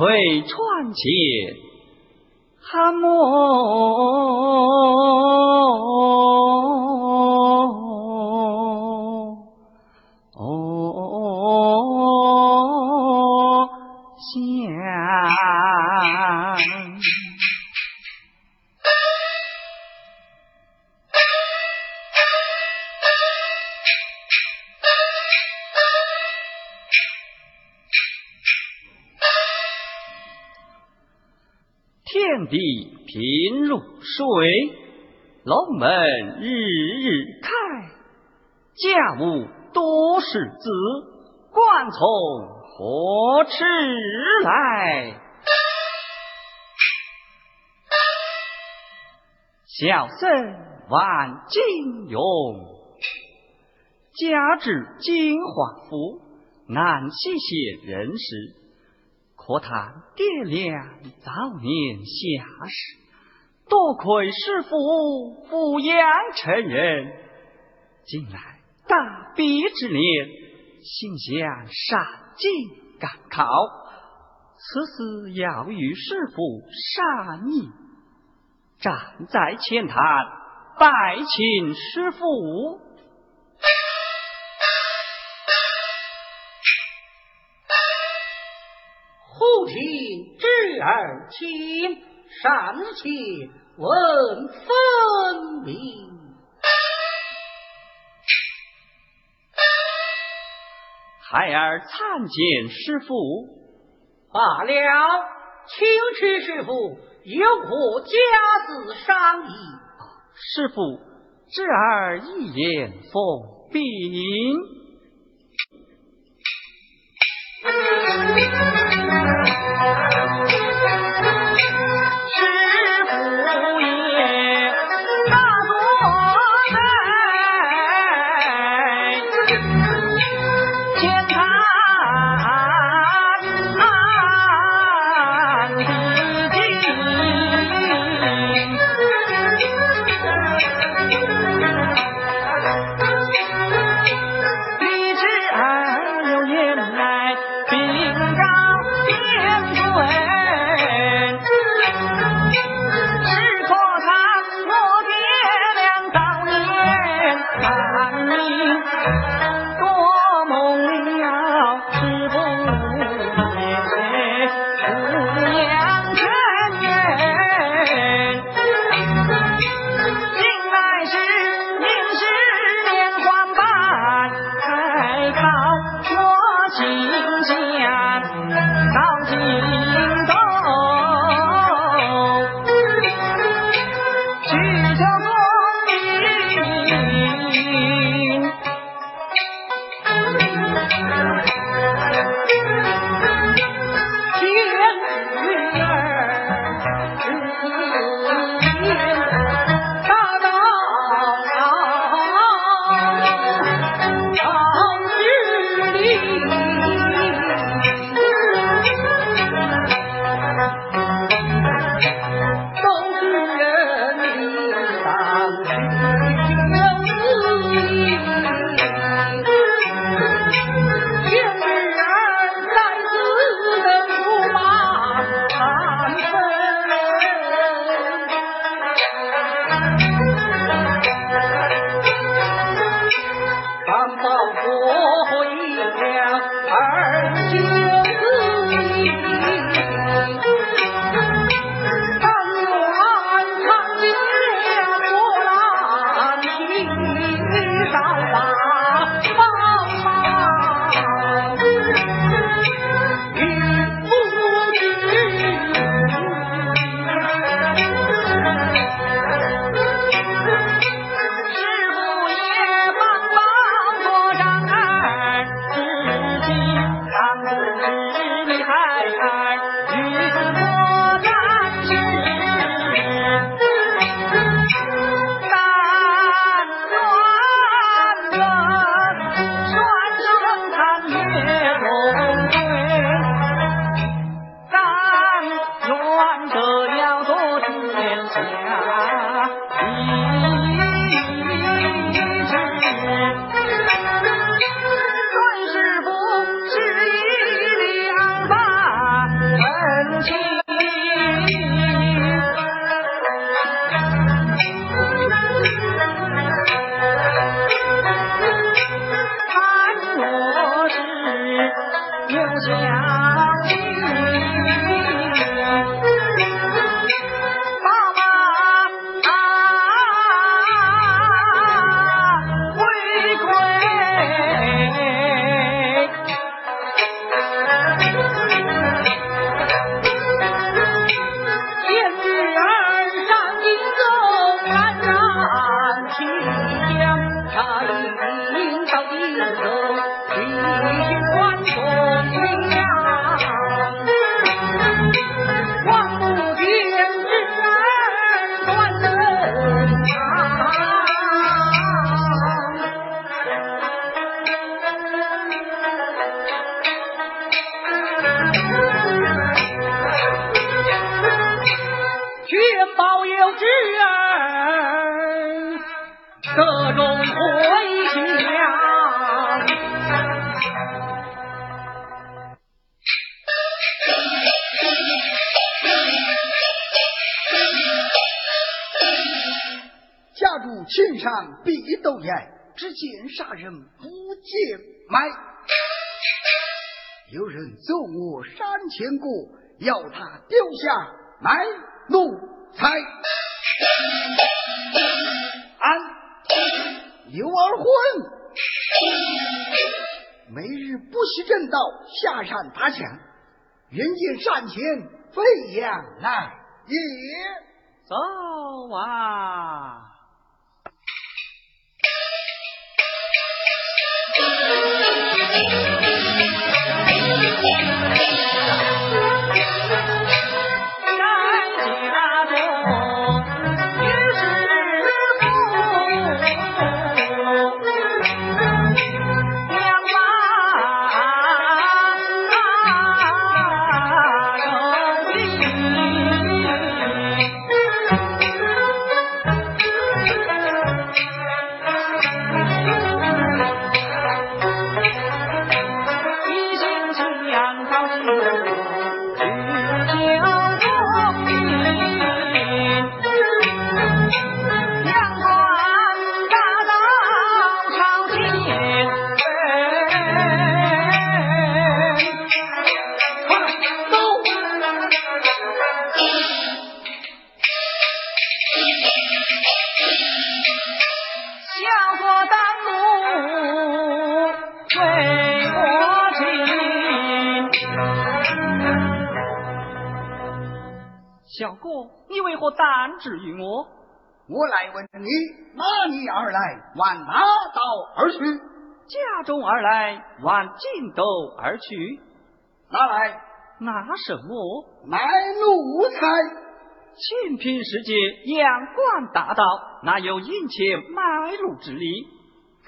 风吹船前寒梦。从何处来？小生万金勇，家至金华府，南西县人士。可叹爹娘早年下世，多亏师父抚养成人。近来大笔之年，心想上进赶考，此事要与师傅商议。站在前台拜请师父。听侄儿亲，上前问分明。孩儿参见师傅。罢了，请去师傅有何家事商议？师傅，侄儿一言奉禀。只见杀人不见埋，有人走我山前过，要他丢下买奴才。俺有二婚，每日不惜正道下山打抢，人见山前飞扬来也。走啊！我来问你，哪里而来？往哪道而去？家中而来，往尽斗而去。拿来拿什么？卖奴才。清平世界，阳关大道，哪有殷切买路之理？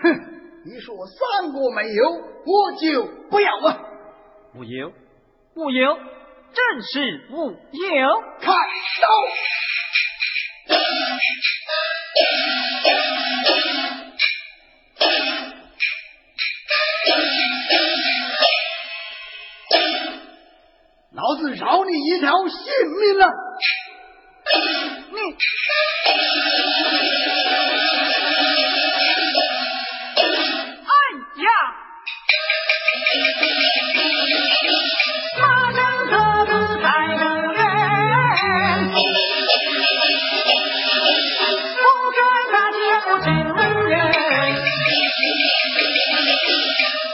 哼！你说三国没有，我就不要了。无有，无有，正是无有。开刀。老子饶你一条性命了！你。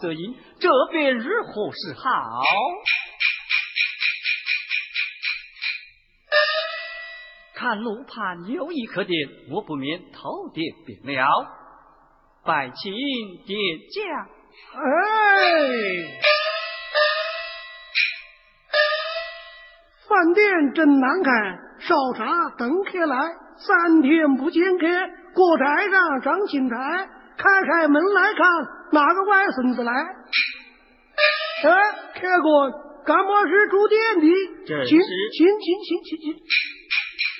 则阴，这便如何是好？看路旁有一可点，我不免头点便了。拜请殿下。哎，饭店真难看，烧茶等客来，三天不见客，锅台上长青苔。开开门来看，哪个外孙子来？哎，客官，干么是住店的？请请请请请请，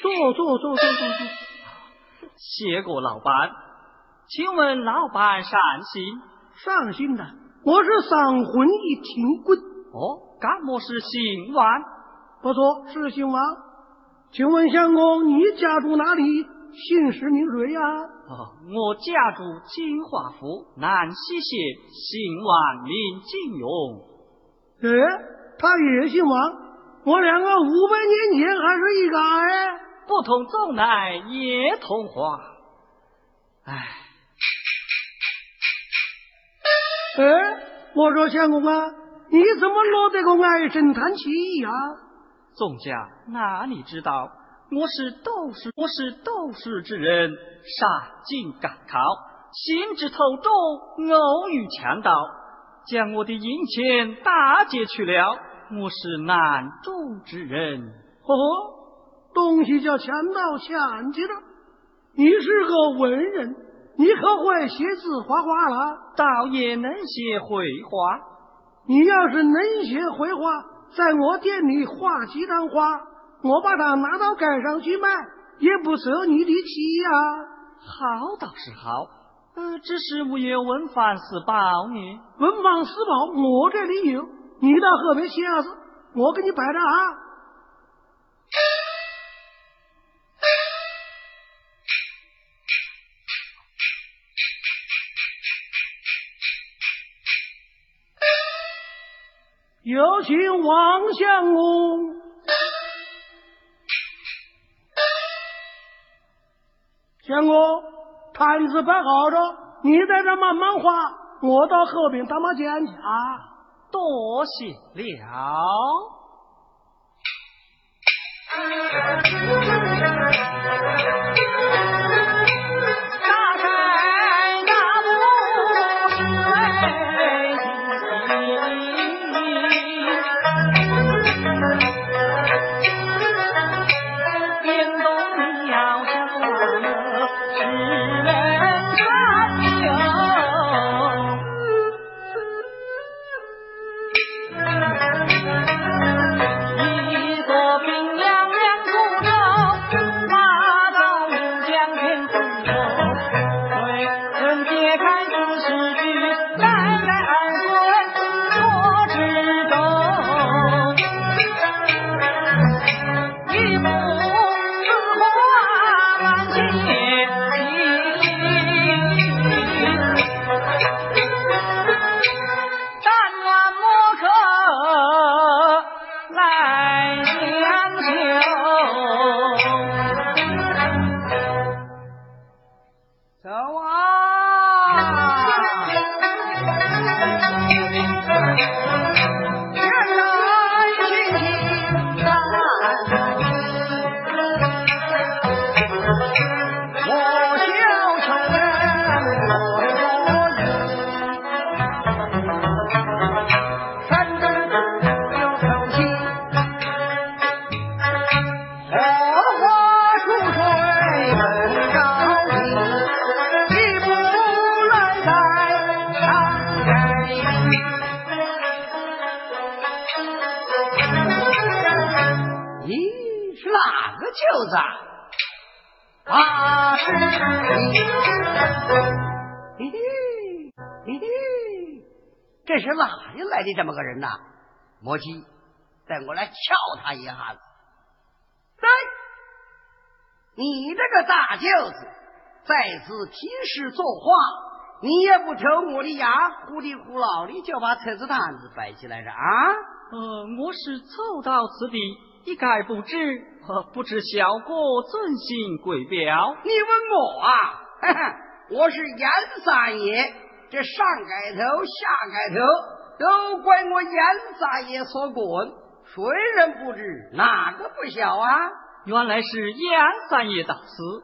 坐坐坐坐坐坐。谢过老板，请问老板善心？善心的，我是三魂一停棍。哦，干么是姓王？不错，是姓王。请问相公，你家住哪里？姓氏名谁呀？哦，我家住金华府南溪县，姓王，名金勇。哎，他也姓王。我两个五百年前还是一家哎，不同宗来也同花。哎，哎，我说相公啊，你怎么落得个唉声叹气呀？宋家哪里知道，我是斗士，我是斗士之人，杀尽赶考，心智头重，偶遇强盗，将我的银钱打劫去了。我是难中之人，哦，东西叫强盗抢去了。你是个文人，你可会写字画画了？倒也能写绘画。你要是能写绘画，在我店里画几张画，我把它拿到街上去卖，也不收你的气呀。好倒是好，呃，只是我有文房四宝呢。文房四宝我这里有。你到河边写下子，我给你摆着啊！有请王相公，相公，摊子摆好着，你在这慢慢画，我到河边打麻将去啊！多谢了。火花出水很着急一步来来咦是哪个舅子啊啊这是哪里来的这么个人呐魔鸡带我来撬他一下子。来，你这个大舅子在此平时作画，你也不瞅我的牙，糊里糊脑的就把车子摊子摆起来了啊？呃，我是走到此地，一概不知，不知小哥，尊姓贵表。你问我啊？我是严三爷，这上盖头下盖头。都怪我严三爷所棍，谁人不知？哪个不晓啊？原来是杨三爷到此，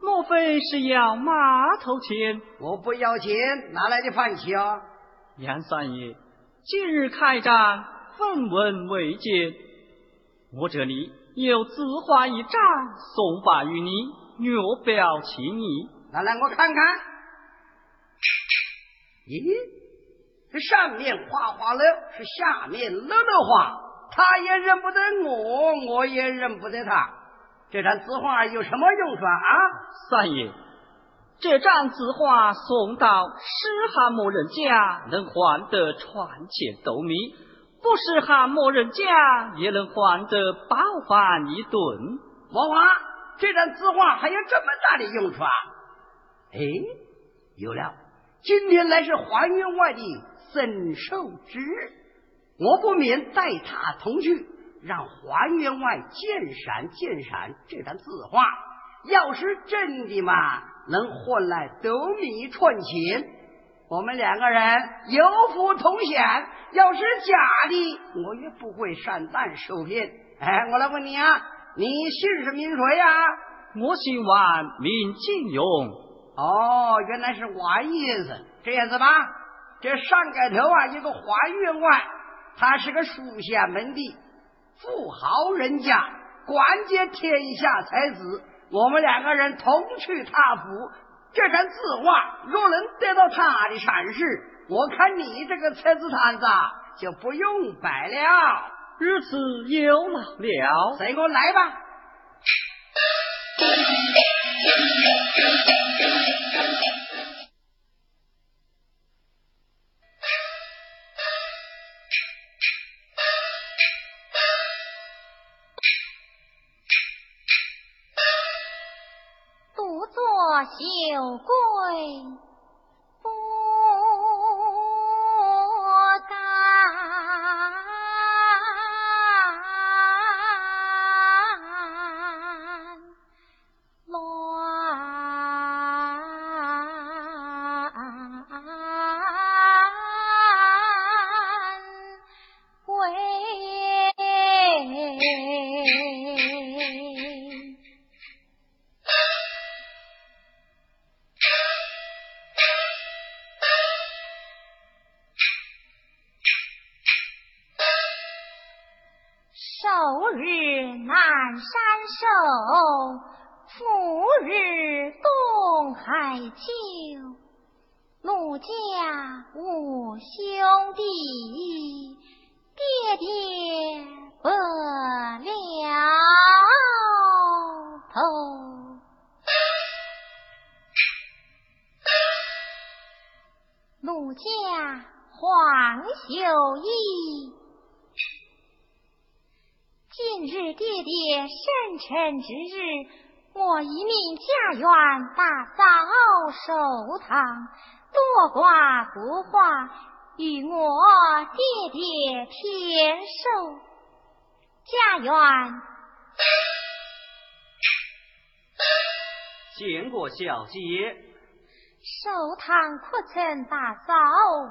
莫非是要码头钱？我不要钱，哪来的饭吃啊？杨三爷，今日开战，分文未见，我这里有字画一张，送发于你，略表情意。拿来我看看。咦？这上面画花了，是下面乐乐画，他也认不得我，我也认不得他。这张字画有什么用处啊？三爷，这张字画送到诗汉某人家，能换得传钱斗米，不是汉末人家也能换得饱饭一顿。莫话这张字画还有这么大的用处啊！哎，有了，今天乃是还员外的神寿之日，我不免带他同去，让还员外鉴赏鉴赏这张字画。要是真的嘛，能换来斗米串钱，我们两个人有福同享；要是假的，我也不会上当受骗。哎，我来问你啊，你姓什么名谁呀？我姓王，名金勇。哦，原来是王先生，这样子吧。这上盖头啊，一个黄员外，他是个书香门第，富豪人家，官接天下才子。我们两个人同去他府，这张字画若能得到他的赏识，我看你这个车子摊子就不用摆了。如此有了了，随我来吧。有贵。之日，我一命家园打扫寿堂，多挂国画，与我爹爹天寿。家园见过小姐。寿堂可曾打扫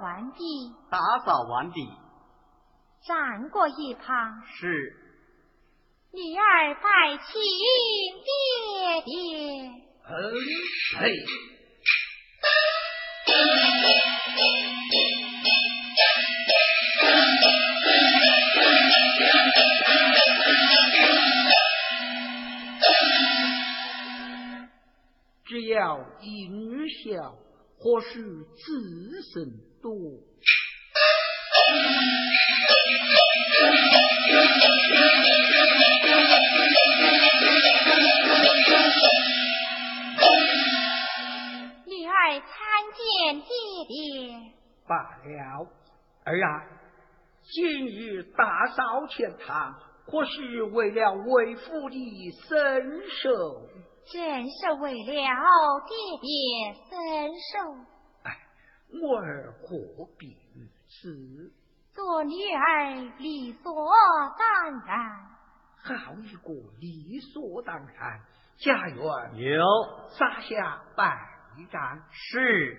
完毕？打扫完毕。站过一旁。是。女儿拜请爹爹。嗯，嘿。只要一女小，或许子孙多。参见爹爹。罢了，儿啊，今日大扫前堂，或是为了为父的身寿？正是为了爹爹身寿。哎，我儿何必如此？做女儿理所当然，好一个理所当然！家园有撒下百张是。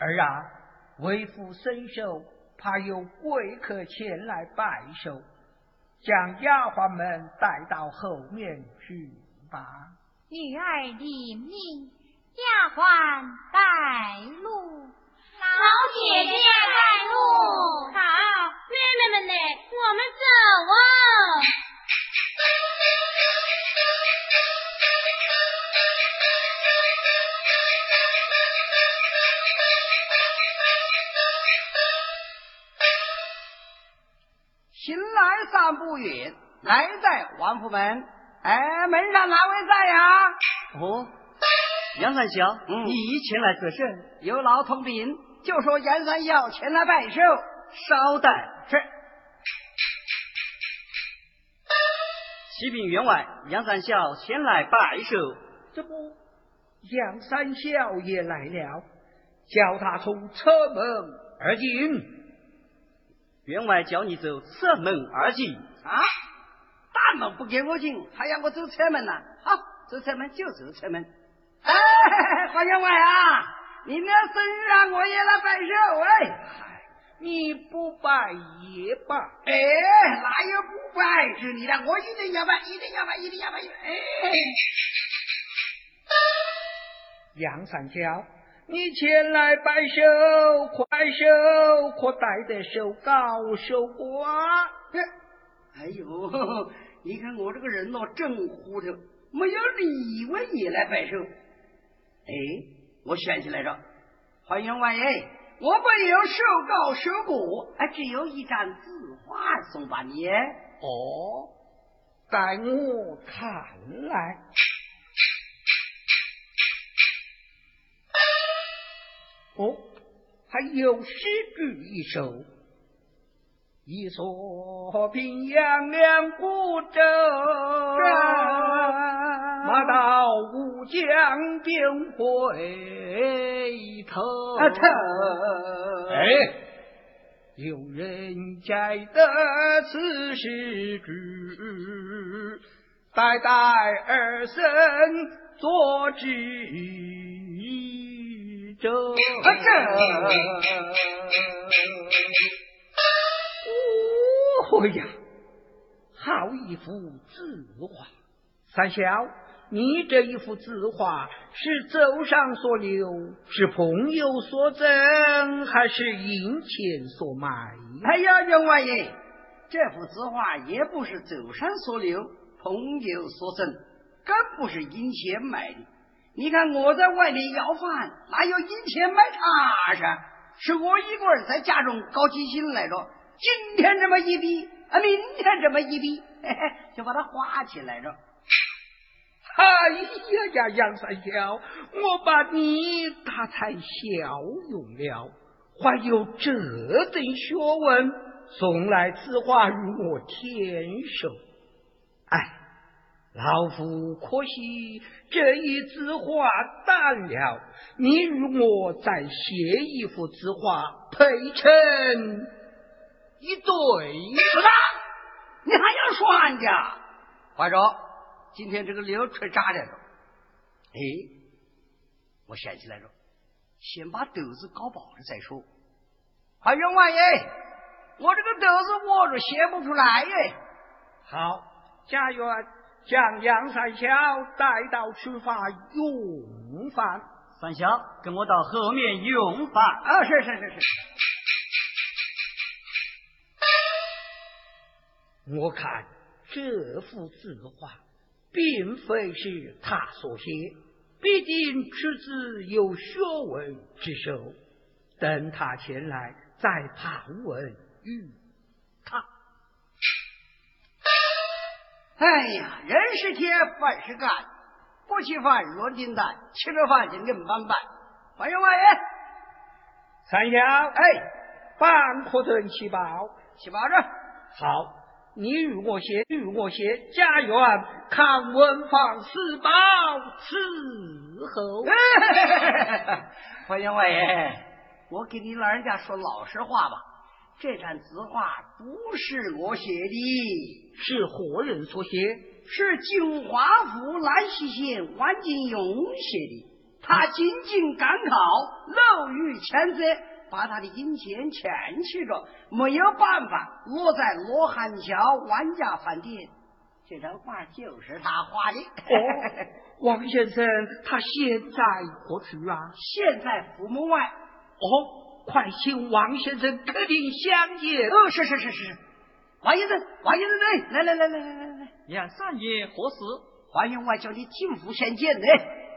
儿啊，为父伸手，怕有贵客前来拜寿，将丫鬟们带到后面去吧。女儿领命，丫鬟带路。老姐姐带路。好，妹妹们呢？我们走啊！新来散不远，来在王府门。哎，门上哪位在呀？哦，杨三小，嗯你前来作甚？有老通禀，就说杨三要前来拜寿。稍待，是。启禀员外，杨三小前来拜寿。这不，杨三小也来了，叫他从车门而进。员外叫你走侧门而进。啊！大门不给我进，还要我走侧门呢？好，走侧门就走侧门。哎，黄员外啊，你那生日啊，我也来拜寿哎。你不拜也罢。哎，哪有不拜是你的？我一定要拜，一定要拜，一定要拜。哎，杨三小，你前来拜寿，快手可带得手高手瓜。哎呦，你看我这个人哦，真糊涂，没有李文也来拜寿。哎，我想起来了，欢员外爷，我没有手稿手果，哎，只有一张字画送把你。哦，在我看来。哦，还有诗句一首。一说平阳两孤舟，马到乌江便回头。啊，哎，有人摘得此诗句，代代儿孙作知州。啊这。哦呀，好一幅字画！三小，你这一幅字画是奏上所留，是朋友所赠，还是银钱所买？哎呀，员外爷，这幅字画也不是走上所留，朋友所赠，更不是银钱买的。你看我在外面要饭，哪有银钱买茶噻？是我一个人在家中搞起心来着。今天这么一笔，啊，明天这么一笔，嘿嘿，就把它花起来着。哎呀呀，杨三小，我把你打才小用了，还有这等学问，送来此话与我添寿。哎，老夫可惜这一字画淡了，你与我再写一幅字画配成。一对是的，你还要说俺家？怀着，今天这个流吹炸来了。哎，我想起来了，先把豆子搞饱了再说。还员外爷，我这个豆子握着写不出来耶。好，家园将杨三小带到厨房用饭。三小，跟我到后面用饭。啊，是是是是。我看这幅字画，并非是他所写，必定出自有学问之手。等他前来，再盘问与哎呀，人是铁，饭是干，不吃饭落金蛋，吃了饭就硬板板。欢迎万爷，三小，哎，饭可顿吃饱，吃饱着。好。你与我写，与我写，家园看文房四宝伺候。欢迎外爷，我给你老人家说老实话吧，这盏字画不是我写的，是何人所写？是金华府兰溪县王金勇写的。他进京赶考，漏于前责，把他的银钱欠去了，没有办法，落在罗汉桥万家饭店。这张画就是他画的。哦，王先生，他现在何处啊？现在府门外。哦，快请王先生客厅相见。哦，是是是是。王先生，王先生，来来来来来来来。杨三爷何事？王员外叫你进府相见呢，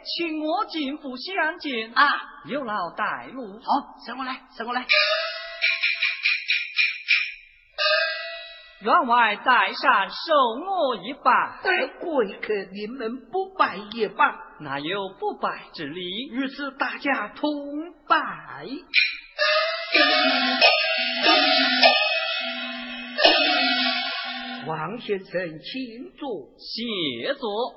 请我进府相见啊！有劳带路。好，伸过来，伸过来。员外在上受我一拜，贵客临门不拜也罢，哪有不拜之理？于是大家同拜。王先生，请坐，谢坐。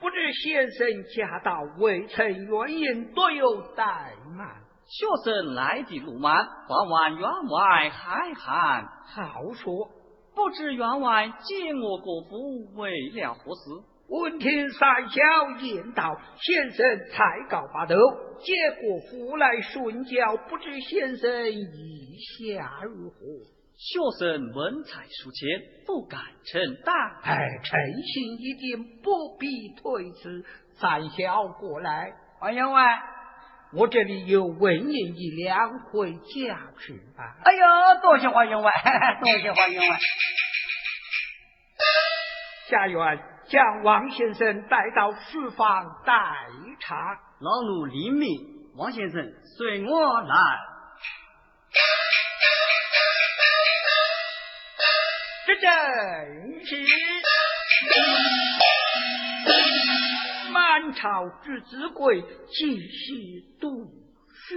不知先生驾到，未曾原因，多有怠慢。学生来的路慢，还望员外海涵。好说，不知员外接我国府为了何事？闻听三小言道，先生才告八斗，接国府来顺教，不知先生意下如何？学生文采书浅，不敢称大。哎，诚心一点，不必推辞。三小过来，王员外。我这里有文银一两，回家去吧。哎呦，多谢黄员外，多谢黄员外。家园将王先生带到书房待茶。老奴领命，王先生随我来。这正是。满朝之子贵，几时读书？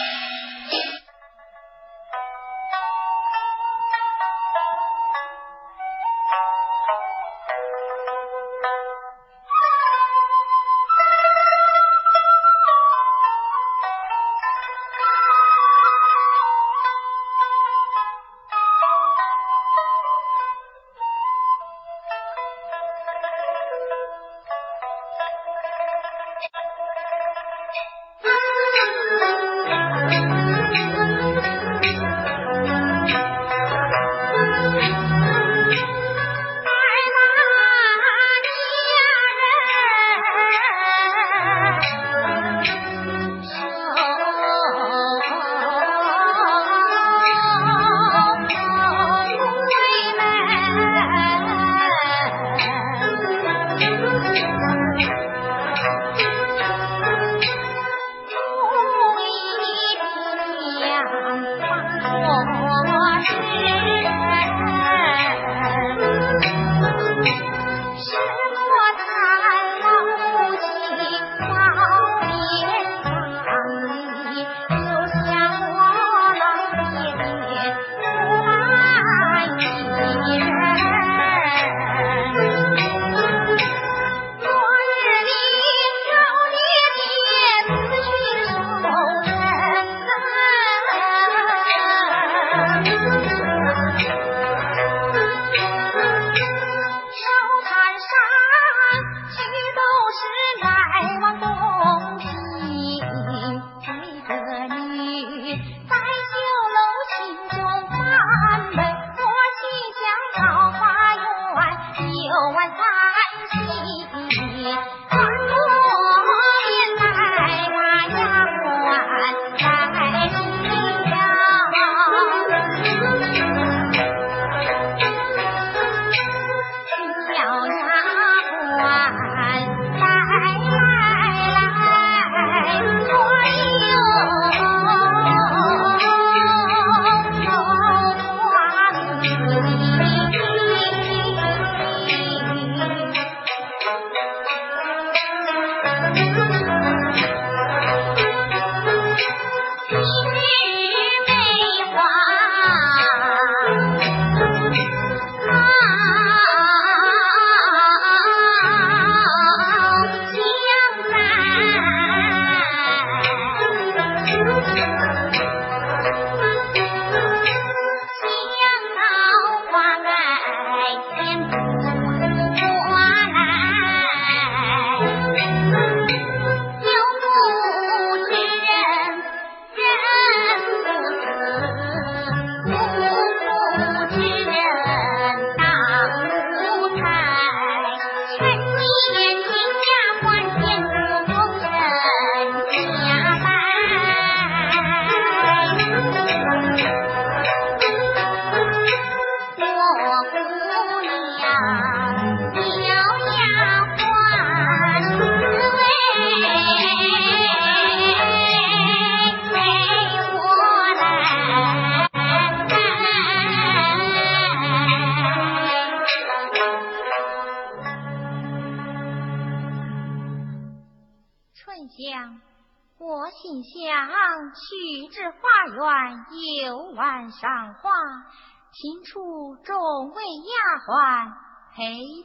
请出众位丫鬟陪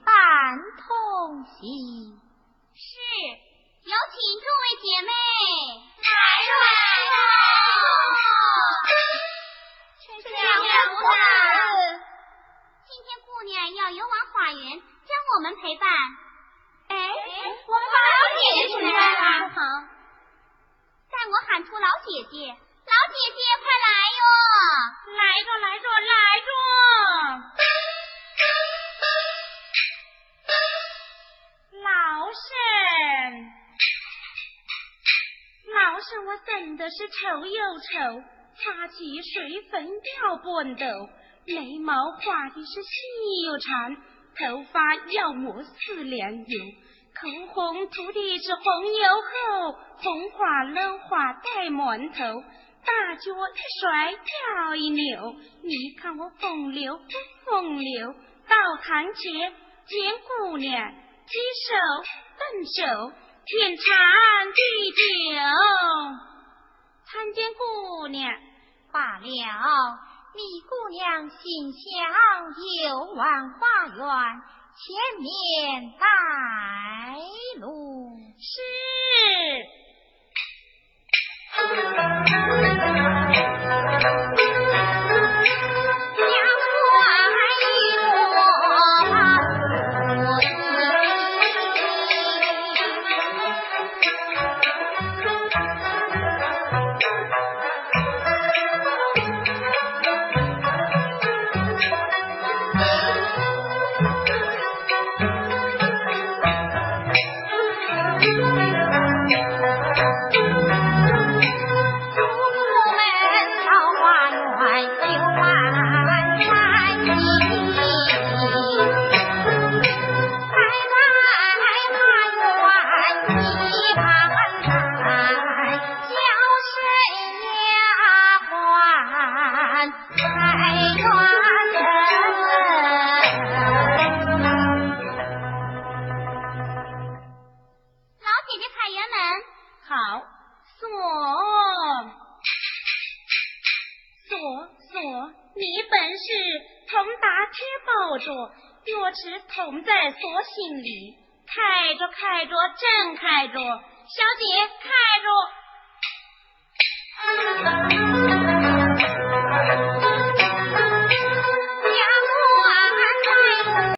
伴同行。是，有请众位姐妹来了。今天姑娘要游玩花园，将我们陪伴。哎，我们把老姐姐请来了。好，待我喊出老姐姐，老姐姐快来哟！来着，来着，来着。老婶，老婶，我真的是丑又丑，擦起水粉掉半斗，眉毛画的是细又长，头发要抹四两油，口红涂的是红油厚，红花漏花带馒头。大脚一甩，脚一扭，你看我风流不风流？到堂前见姑娘，举手顿手，天长地久。参见姑娘罢了，你姑娘心想游玩花园，前面带路。是。